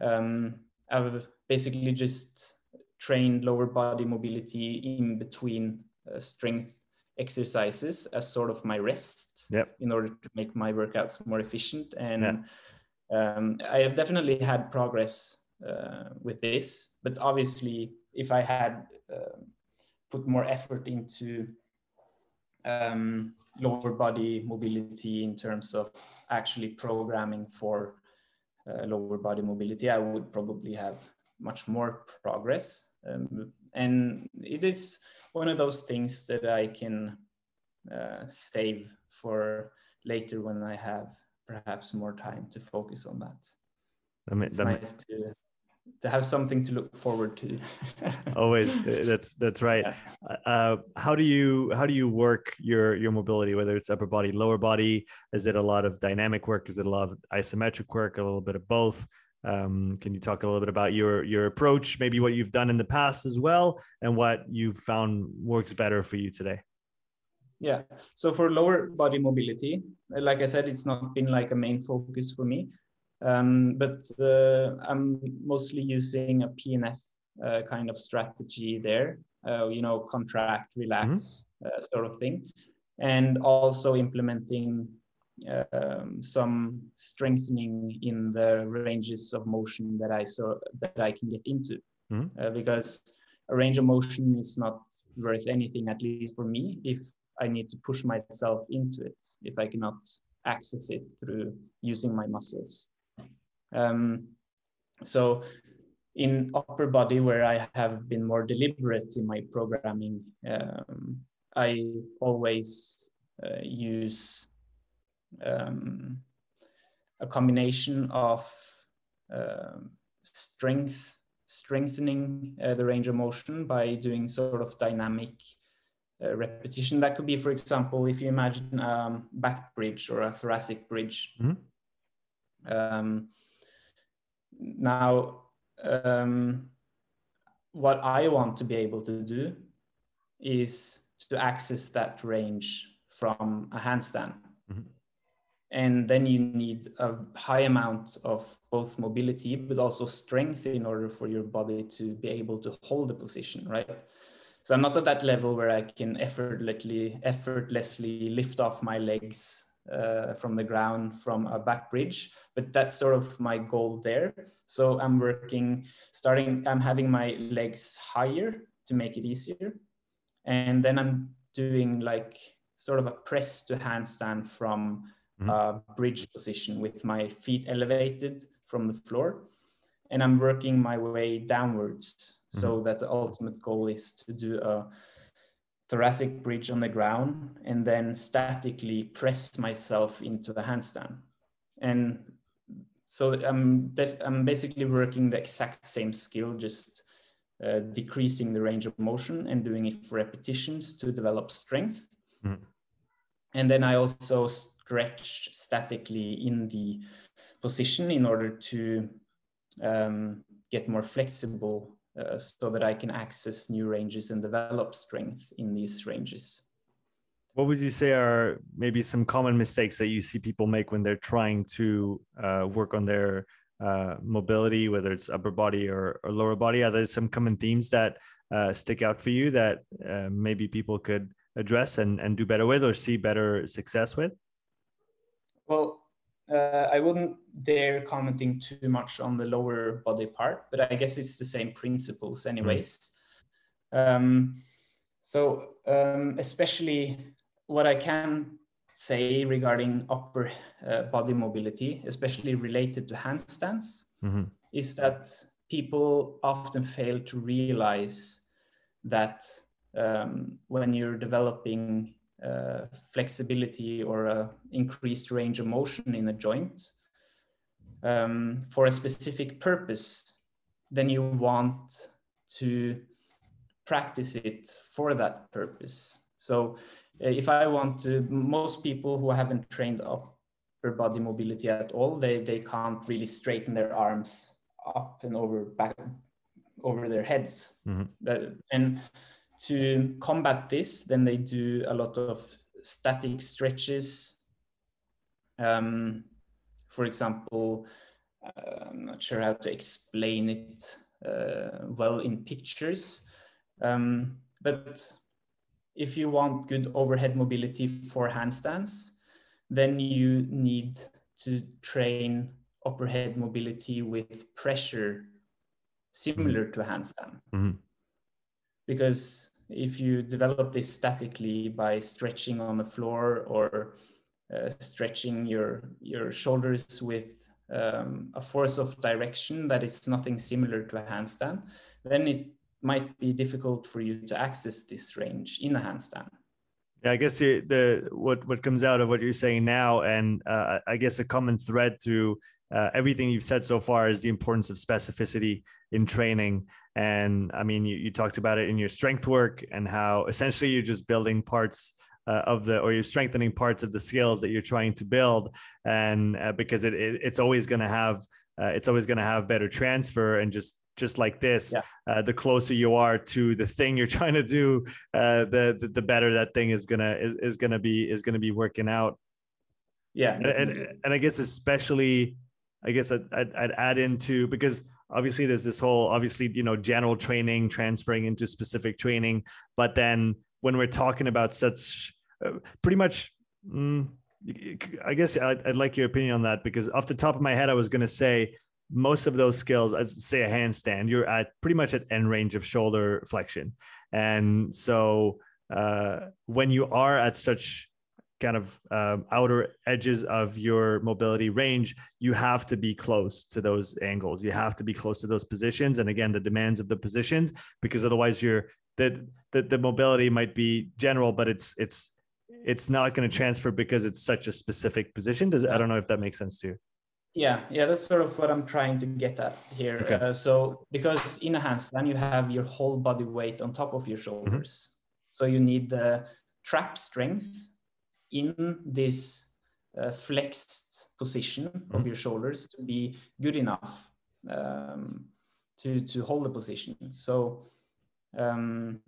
mm. um, I've basically just trained lower body mobility in between uh, strength exercises as sort of my rest yep. in order to make my workouts more efficient and yeah. um, i have definitely had progress uh, with this. But obviously, if I had uh, put more effort into um, lower body mobility in terms of actually programming for uh, lower body mobility, I would probably have much more progress. Um, and it is one of those things that I can uh, save for later when I have perhaps more time to focus on that. Mean, it's nice to to have something to look forward to. Always that's that's right. Yeah. uh, how do you how do you work your your mobility whether it's upper body lower body? Is it a lot of dynamic work? Is it a lot of isometric work a little bit of both? Um, can you talk a little bit about your your approach maybe what you've done in the past as well and what you've found works better for you today? Yeah. So for lower body mobility like i said it's not been like a main focus for me um, but uh, I'm mostly using a PNF uh, kind of strategy there, uh, you know, contract, relax mm-hmm. sort of thing, and also implementing um, some strengthening in the ranges of motion that I saw that I can get into, mm-hmm. because a range of motion is not worth anything, at least for me, if I need to push myself into it, if I cannot access it through using my muscles. Um, so in upper body, where I have been more deliberate in my programming, um, I always uh, use um, a combination of uh, strength, strengthening uh, the range of motion by doing sort of dynamic uh, repetition. That could be, for example, if you imagine um, back bridge or a thoracic bridge. Mm -hmm. Now, um, what I want to be able to do is to access that range from a handstand. Mm-hmm. And then you need a high amount of both mobility, but also strength in order for your body to be able to hold the position, right? So I'm not at that level where I can effortlessly, effortlessly lift off my legs uh, from the ground from a back bridge but that's sort of my goal there so i'm working starting i'm having my legs higher to make it easier and then i'm doing like sort of a press to handstand from mm-hmm. a bridge position with my feet elevated from the floor. And I'm working my way downwards mm-hmm. so that the ultimate goal is to do a thoracic bridge on the ground and then statically press myself into a handstand. And so I'm, I'm basically working the exact same skill, just uh, decreasing the range of motion and doing it for repetitions to develop strength. Mm. And then I also stretch statically in the position in order to um, get more flexible uh, so that I can access new ranges and develop strength in these ranges. What would you say are maybe some common mistakes that you see people make when they're trying to uh, work on their uh, mobility, whether it's upper body or, or, lower body? Are there some common themes that uh, stick out for you that uh, maybe people could address and, and do better with or see better success with? Well, uh, I wouldn't dare commenting too much on the lower body part, but I guess it's the same principles mm-hmm. anyways. Um, so um, especially what I can say regarding upper uh, body mobility, especially related to handstands, mm-hmm. is that people often fail to realize that um, when you're developing uh, flexibility or uh, increased range of motion in a joint um, for a specific purpose, then you want to practice it for that purpose. So uh, if I want to, most people who haven't trained upper body mobility at all, they, they can't really straighten their arms up and over back over their heads. Mm-hmm. That, and to combat this, then they do a lot of static stretches. Um, for example, uh, I'm not sure how to explain it uh, well in pictures, um, but if you want good overhead mobility for handstands, then you need to train overhead mobility with pressure similar to handstand. Mm-hmm because if you develop this statically by stretching on the floor or uh, stretching your your shoulders with um, a force of direction that is nothing similar to a handstand, then it might be difficult for you to access this range in a handstand. Yeah, I guess the what what comes out of what you're saying now, and uh, I guess a common thread through uh, everything you've said so far is the importance of specificity in training. And I mean, you, you talked about it in your strength work and how essentially you're just building parts uh, of the or you're strengthening parts of the skills that you're trying to build and uh, because it, it, it's always going to have uh, it's always going to have better transfer and just just like this yeah. uh, the closer you are to the thing you're trying to do uh, the, the, the better that thing is gonna is, is gonna be is gonna be working out yeah and, and, and i guess especially I guess I'd, I'd, I'd add into because obviously there's this whole obviously you know general training transferring into specific training, but then when we're talking about such uh, pretty much. Mm, I guess I'd, I'd, like your opinion on that because off the top of my head, I was going to say most of those skills, I'd say a handstand, you're at pretty much at end range of shoulder flexion. And so uh, when you are at such kind of um, outer edges of your mobility range, you have to be close to those angles. You have to be close to those positions, and again, the demands of the positions, because otherwise, you're the the, the mobility might be general, but it's it's it's not going to transfer because it's such a specific position. Does I don't know if that makes sense to you. Yeah, yeah, that's sort of what I'm trying to get at here. Okay. Uh, so because in a handstand you have your whole body weight on top of your mm-hmm. shoulders, mm-hmm. so you need the trap strength in this uh, flexed position mm-hmm. of your shoulders to be good enough um, to, to hold the position. So um,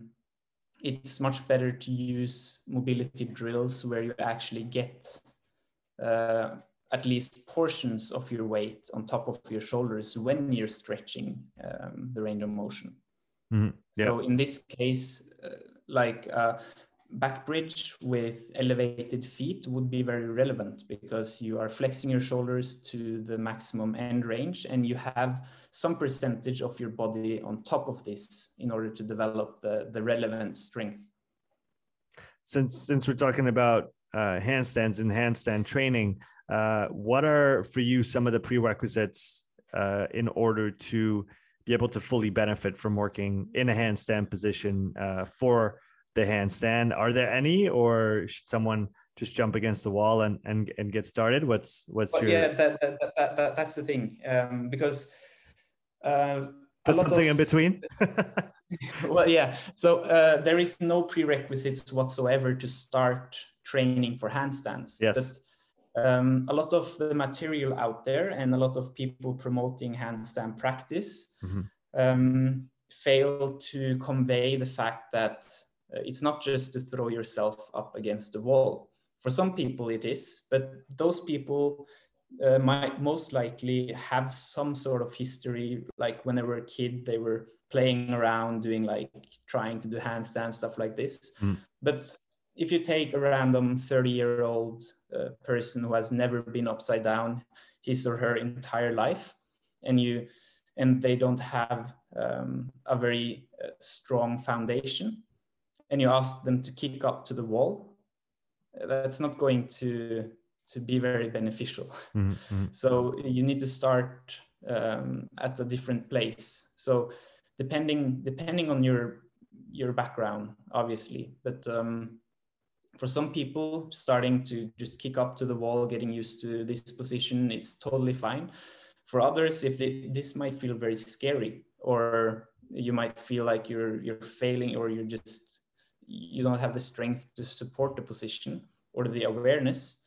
it's much better to use mobility drills where you actually get uh, at least portions of your weight on top of your shoulders when you're stretching um, the range of motion. Mm-hmm. Yeah. So in this case, uh, like uh, back bridge with elevated feet would be very relevant because you are flexing your shoulders to the maximum end range and you have some percentage of your body on top of this in order to develop the, the relevant strength. since since we're talking about uh, handstands and handstand training, uh, what are for you some of the prerequisites uh, in order to be able to fully benefit from working in a handstand position uh, for the handstand? Are there any, or should someone just jump against the wall and and, and get started? What's what's well, your yeah? That, that, that, that, that's the thing um, because. Uh, there's something of, in between. well, yeah. So uh, there is no prerequisites whatsoever to start training for handstands. Yes. But, um, a lot of the material out there and a lot of people promoting handstand practice mm-hmm. um, fail to convey the fact that uh, it's not just to throw yourself up against the wall. For some people, it is, but those people uh, might most likely have some sort of history. Like when they were a kid, they were playing around, doing like trying to do handstand stuff like this. Mm. But if you take a random 30 year old uh, person who has never been upside down his or her entire life, and you and they don't have um, a very uh, strong foundation, and you ask them to kick up to the wall, that's not going to to be very beneficial. Mm-hmm. So you need to start um, at a different place. So depending depending on your your background, obviously, but um, for some people, starting to just kick up to the wall, getting used to this position, it's totally fine. For others, if they, this might feel very scary, or you might feel like you're you're failing, or you're just you don't have the strength to support the position or the awareness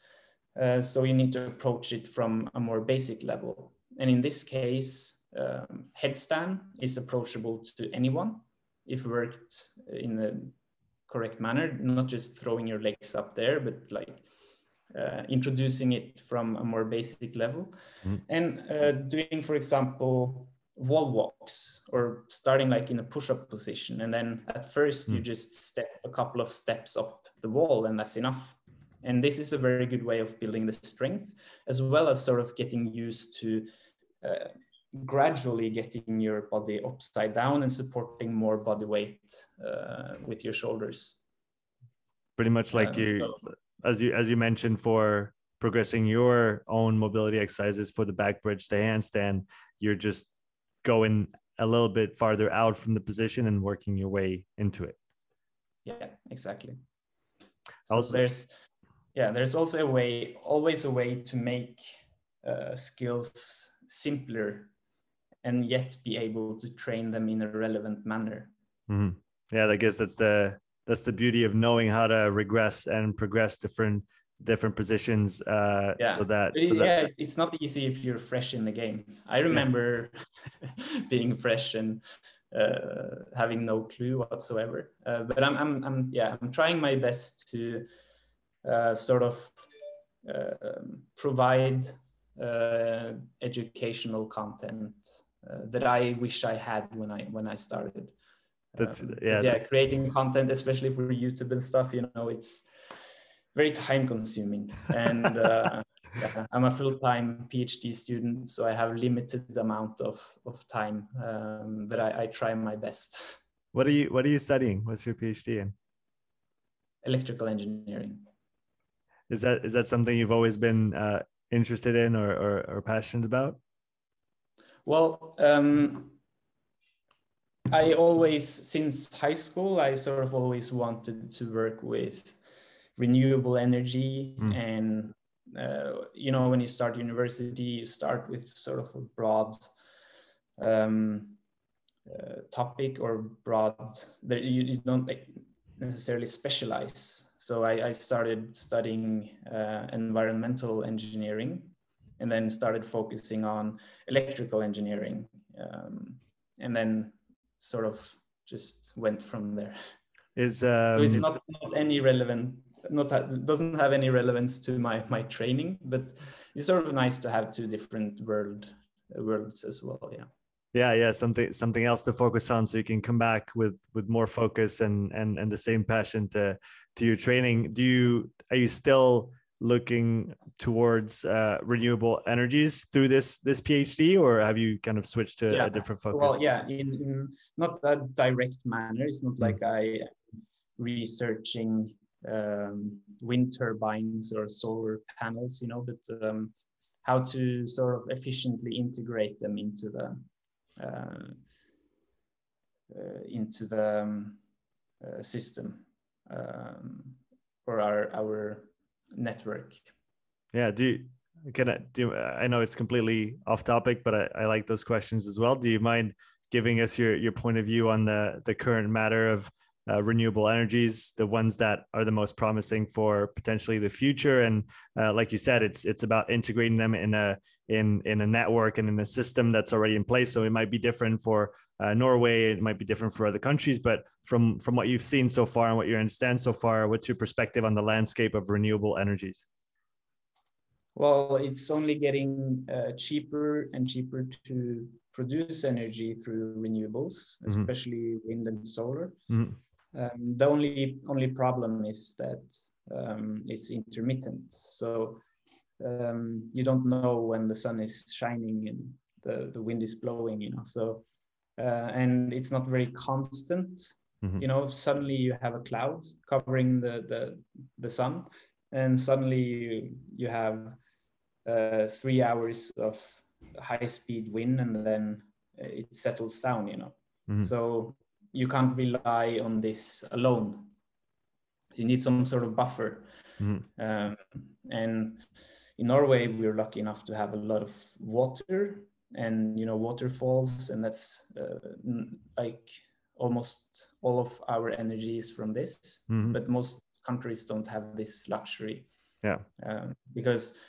uh, so you need to approach it from a more basic level. And in this case, um, headstand is approachable to anyone if worked in the correct manner, not just throwing your legs up there, but like uh, introducing it from a more basic level. Mm. And uh, doing, for example, wall walks or starting like in a push-up position. And then at first mm. you just step a couple of steps up the wall and that's enough. And this is a very good way of building the strength, as well as sort of getting used to uh, gradually getting your body upside down and supporting more body weight uh, with your shoulders. Pretty much like um, you, so, as you as you mentioned, for progressing your own mobility exercises for the back bridge, the handstand, you're just going a little bit farther out from the position and working your way into it. Yeah, exactly. So also, there's yeah, there's also a way, always a way to make uh, skills simpler and yet be able to train them in a relevant manner. Mm-hmm. Yeah, I guess that's the that's the beauty of knowing how to regress and progress different different positions. Uh, yeah. So that, so yeah, that... it's not easy if you're fresh in the game. I remember yeah. being fresh and uh, having no clue whatsoever. Uh, but I'm, I'm, I'm, yeah, I'm trying my best to uh, sort of uh, provide uh, educational content that I wish I had when I when I started. That's um, yeah. Yeah, that's... creating content, especially for YouTube and stuff. You know, it's very time consuming and uh, yeah, i'm a full-time phd student so i have limited amount of, of time um, but I, I, try my best what are you what are you studying what's your phd in electrical engineering is that is that something you've always been uh, interested in or, or, or passionate about? Well, um, I always, since high school, I sort of always wanted to work with renewable energy. Mm. And, uh, you know, when you start university, you start with sort of a broad um, uh, topic or broad, that you, you don't like, necessarily specialize so I, I started studying uh, environmental engineering and then started focusing on electrical engineering um, and then sort of just went from there. Is um... so it's not, not any relevant not doesn't have any relevance to my my training but it's sort of nice to have two different world worlds as well yeah yeah yeah something something else to focus on so you can come back with with more focus and and and the same passion to to your training do you are you still looking towards uh, renewable energies through this this phd or have you kind of switched to yeah. a different focus well yeah in, in not a direct manner it's not mm. like i researching um, wind turbines or solar panels, you know, but um, how to sort of efficiently integrate them into the uh, uh, into the um, uh, system um, or our our network. Yeah. Do you, can I do? I know it's completely off topic, but I, I like those questions as well. Do you mind giving us your your point of view on the the current matter of uh, renewable energies, the ones that are the most promising for potentially the future. And uh, like you said, it's it's about integrating them in a in in a network and in a system that's already in place. So it might be different for uh, Norway, it might be different for other countries. But from from what you've seen so far and what you understand so far, what's your perspective on the landscape of renewable energies? Well, it's only getting uh, cheaper and cheaper to produce energy through renewables, mm-hmm. especially mm-hmm. wind and solar. Mm-hmm. Um, the only only problem is that um, it's intermittent. So um, you don't know when the sun is shining and the, the wind is blowing, you know. So uh, and it's not very constant. Mm-hmm. You know, suddenly you have a cloud covering the the, the sun, and suddenly you, you have uh, three hours of high speed wind, and then it settles down. You know, mm-hmm. so you can't rely on this alone. You need some sort of buffer. Mm-hmm. Um, and in Norway, we're lucky enough to have a lot of water and you know waterfalls, and that's uh, like almost all of our energy is from this. Mm-hmm. But most countries don't have this luxury. Yeah, um, because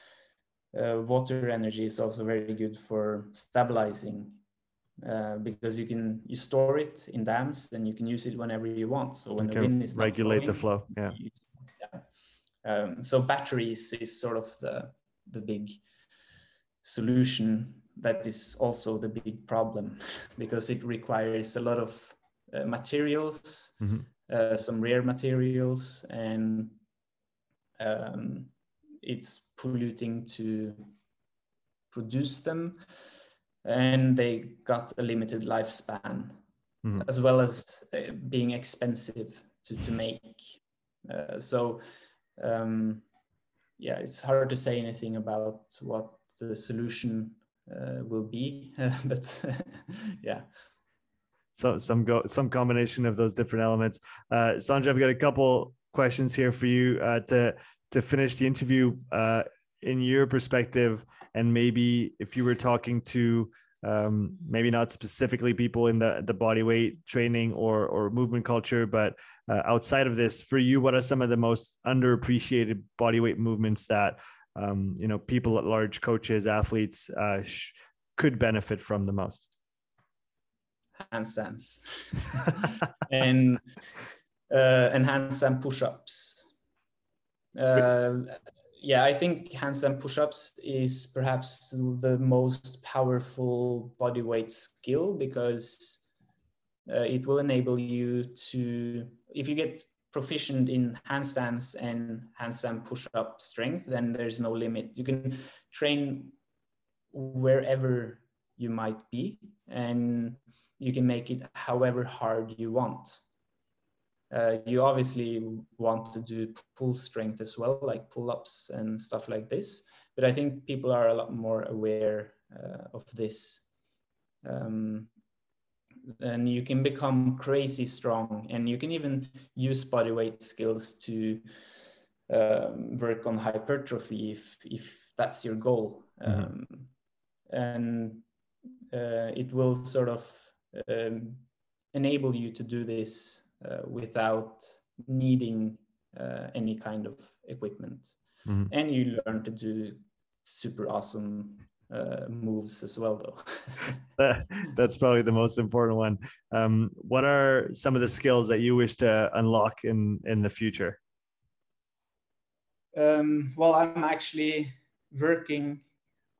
uh, water energy is also very good for stabilizing uh, because you can you store it in dams and you can use it whenever you want. So when you the wind is regulate the flow, yeah. You, yeah. Um, so batteries is sort of the the big solution that is also the big problem because it requires a lot of uh, materials, mm-hmm. uh, some rare materials, and um, it's polluting to produce them and they got a limited lifespan mm-hmm. as well as uh, being expensive to, to make uh, so um, yeah it's hard to say anything about what the solution will be but yeah. So some go some combination of those different elements. Uh Sondre I've got a couple questions here for you uh, to to finish the interview uh, in your perspective, and maybe if you were talking to um, maybe not specifically people in the the body weight training or or movement culture, but uh, outside of this, for you, what are some of the most underappreciated body weight movements that um, you know people at large, coaches, athletes, uh, sh- could benefit from the most? Handstands and uh, and handstand push-ups. Uh, yeah, I think handstand push-ups is perhaps the most powerful body weight skill because uh, it will enable you to, if you get proficient in handstands and handstand push-up strength, then there's no limit. You can train wherever you might be, and you can make it however hard you want. Uh, you obviously want to do pull strength as well, like pull ups and stuff like this. But I think people are a lot more aware uh, of this. Um, and you can become crazy strong, and you can even use body weight skills to um, work on hypertrophy if, if that's your goal. Mm-hmm. Um, and uh, it will sort of um, enable you to do this uh, without needing uh, any kind of equipment. Mm-hmm. And you learn to do super awesome uh, moves as well, though. That's probably the most important one. Um, what are some of the skills that you wish to unlock in in the future? Um, well, I'm actually working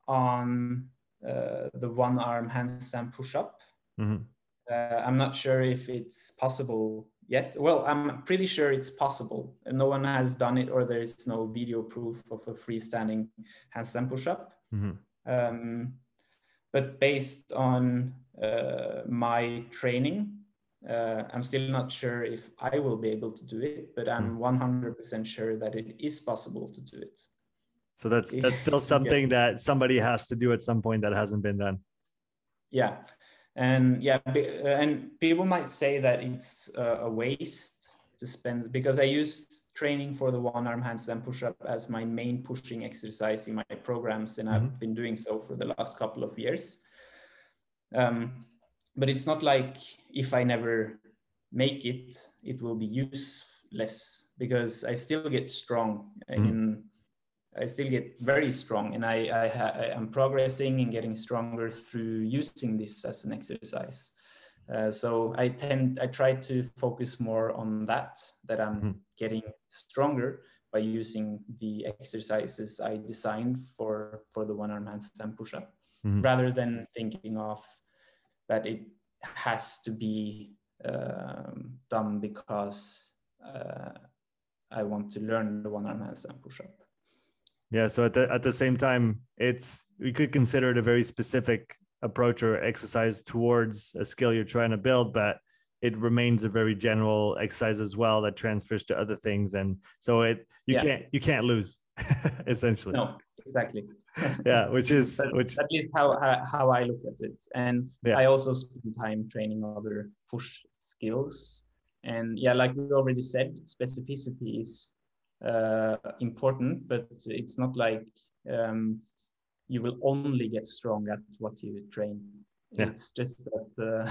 on uh, the one arm handstand push up. Mm-hmm. Uh, I'm not sure if it's possible yet. Well, I'm pretty sure it's possible. No one has done it, or there is no video proof of a freestanding handstand push-up. Mm-hmm. Um, but based on uh, my training, Uh, I'm still not sure if I will be able to do it, but I'm 100% hmm. sure that it is possible to do it. So that's that's still something yeah. that somebody has to do at some point that hasn't been done. Yeah, and yeah, and people might say that it's a waste to spend because I used training for the one arm handstand push up as my main pushing exercise in my programs, and mm-hmm. I've been doing so for the last couple of years. Um, but it's not like if I never make it, it will be useless because I still get strong mm-hmm. in I still get very strong and I, I, I am progressing and getting stronger through using this as an exercise. Uh, so I tend, I try to focus more on that, that I'm mm-hmm. getting stronger by using the exercises I designed for, for the one arm handstand push up, mm-hmm. rather than thinking of that it has to be um, done because uh, I want to learn the one arm handstand push up. Yeah. So at the at the same time, it's we could consider it a very specific approach or exercise towards a skill you're trying to build, but it remains a very general exercise as well that transfers to other things. And so it you yeah. can't you can't lose essentially. No, exactly. yeah, which is That's which at least how, how, how I look at it. And yeah. I also spend time training other push skills. And yeah, like we already said, specificity is uh, important, but it's not like um, you will only get strong at what you train. Yeah. It's just that uh,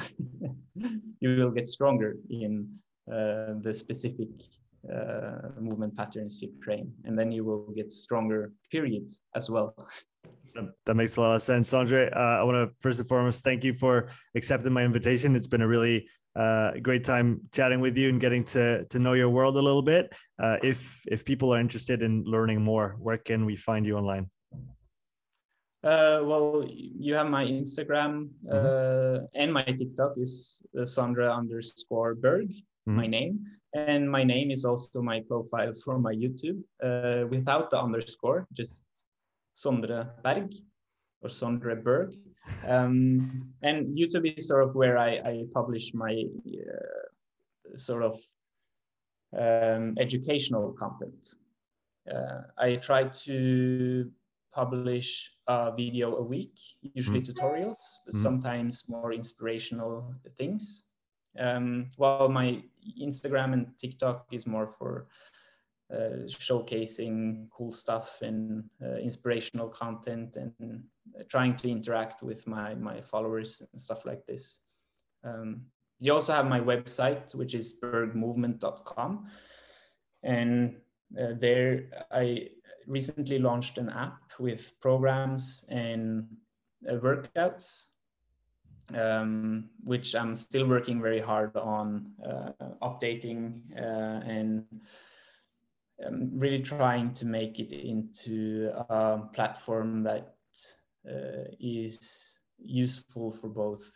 you will get stronger in uh, the specific uh, movement patterns you train, and then you will get stronger periods as well. That makes a lot of sense, Sondre. Uh, I want to first and foremost thank you for accepting my invitation. It's been a really uh, great time chatting with you and getting to to know your world a little bit. Uh, if if people are interested in learning more, where can we find you online? Uh, well, you have my Instagram mm-hmm. uh, and my TikTok is uh, Sondre underscore Berg mm-hmm. my name. And my name is also my profile for my YouTube uh, without the underscore, just Sondre Berg or Sondre Berg. Um, and YouTube is sort of where I, I publish my uh, sort of um, educational content. Uh, I try to publish a video a week, usually mm-hmm. tutorials, but mm-hmm. sometimes more inspirational things. Um, while my Instagram and TikTok is more for uh, showcasing cool stuff and uh, inspirational content and trying to interact with my my followers and stuff like this. Um, you also have my website, which is bergmovement.com, and uh, there I recently launched an app with programs and uh, workouts um, which I'm still working very hard on uh, updating uh, and um, really trying to make it into a platform that uh, is useful for both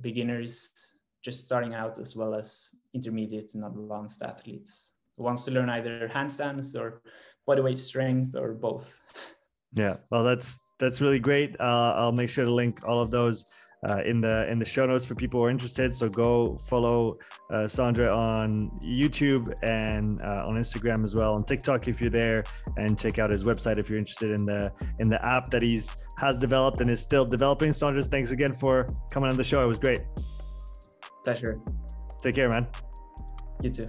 beginners just starting out as well as intermediate and advanced athletes wants to learn either handstands or bodyweight strength or both. Yeah, well, that's that's really great. Uh, I'll make sure to link all of those uh, in the in the show notes for people who are interested. So go follow uh, Sondre on YouTube and uh, on Instagram as well, on TikTok if you're there, and check out his website if you're interested in the in the app that he's has developed and is still developing. Sondre, thanks again for coming on the show. It was great. Pleasure. Take care, man. You too.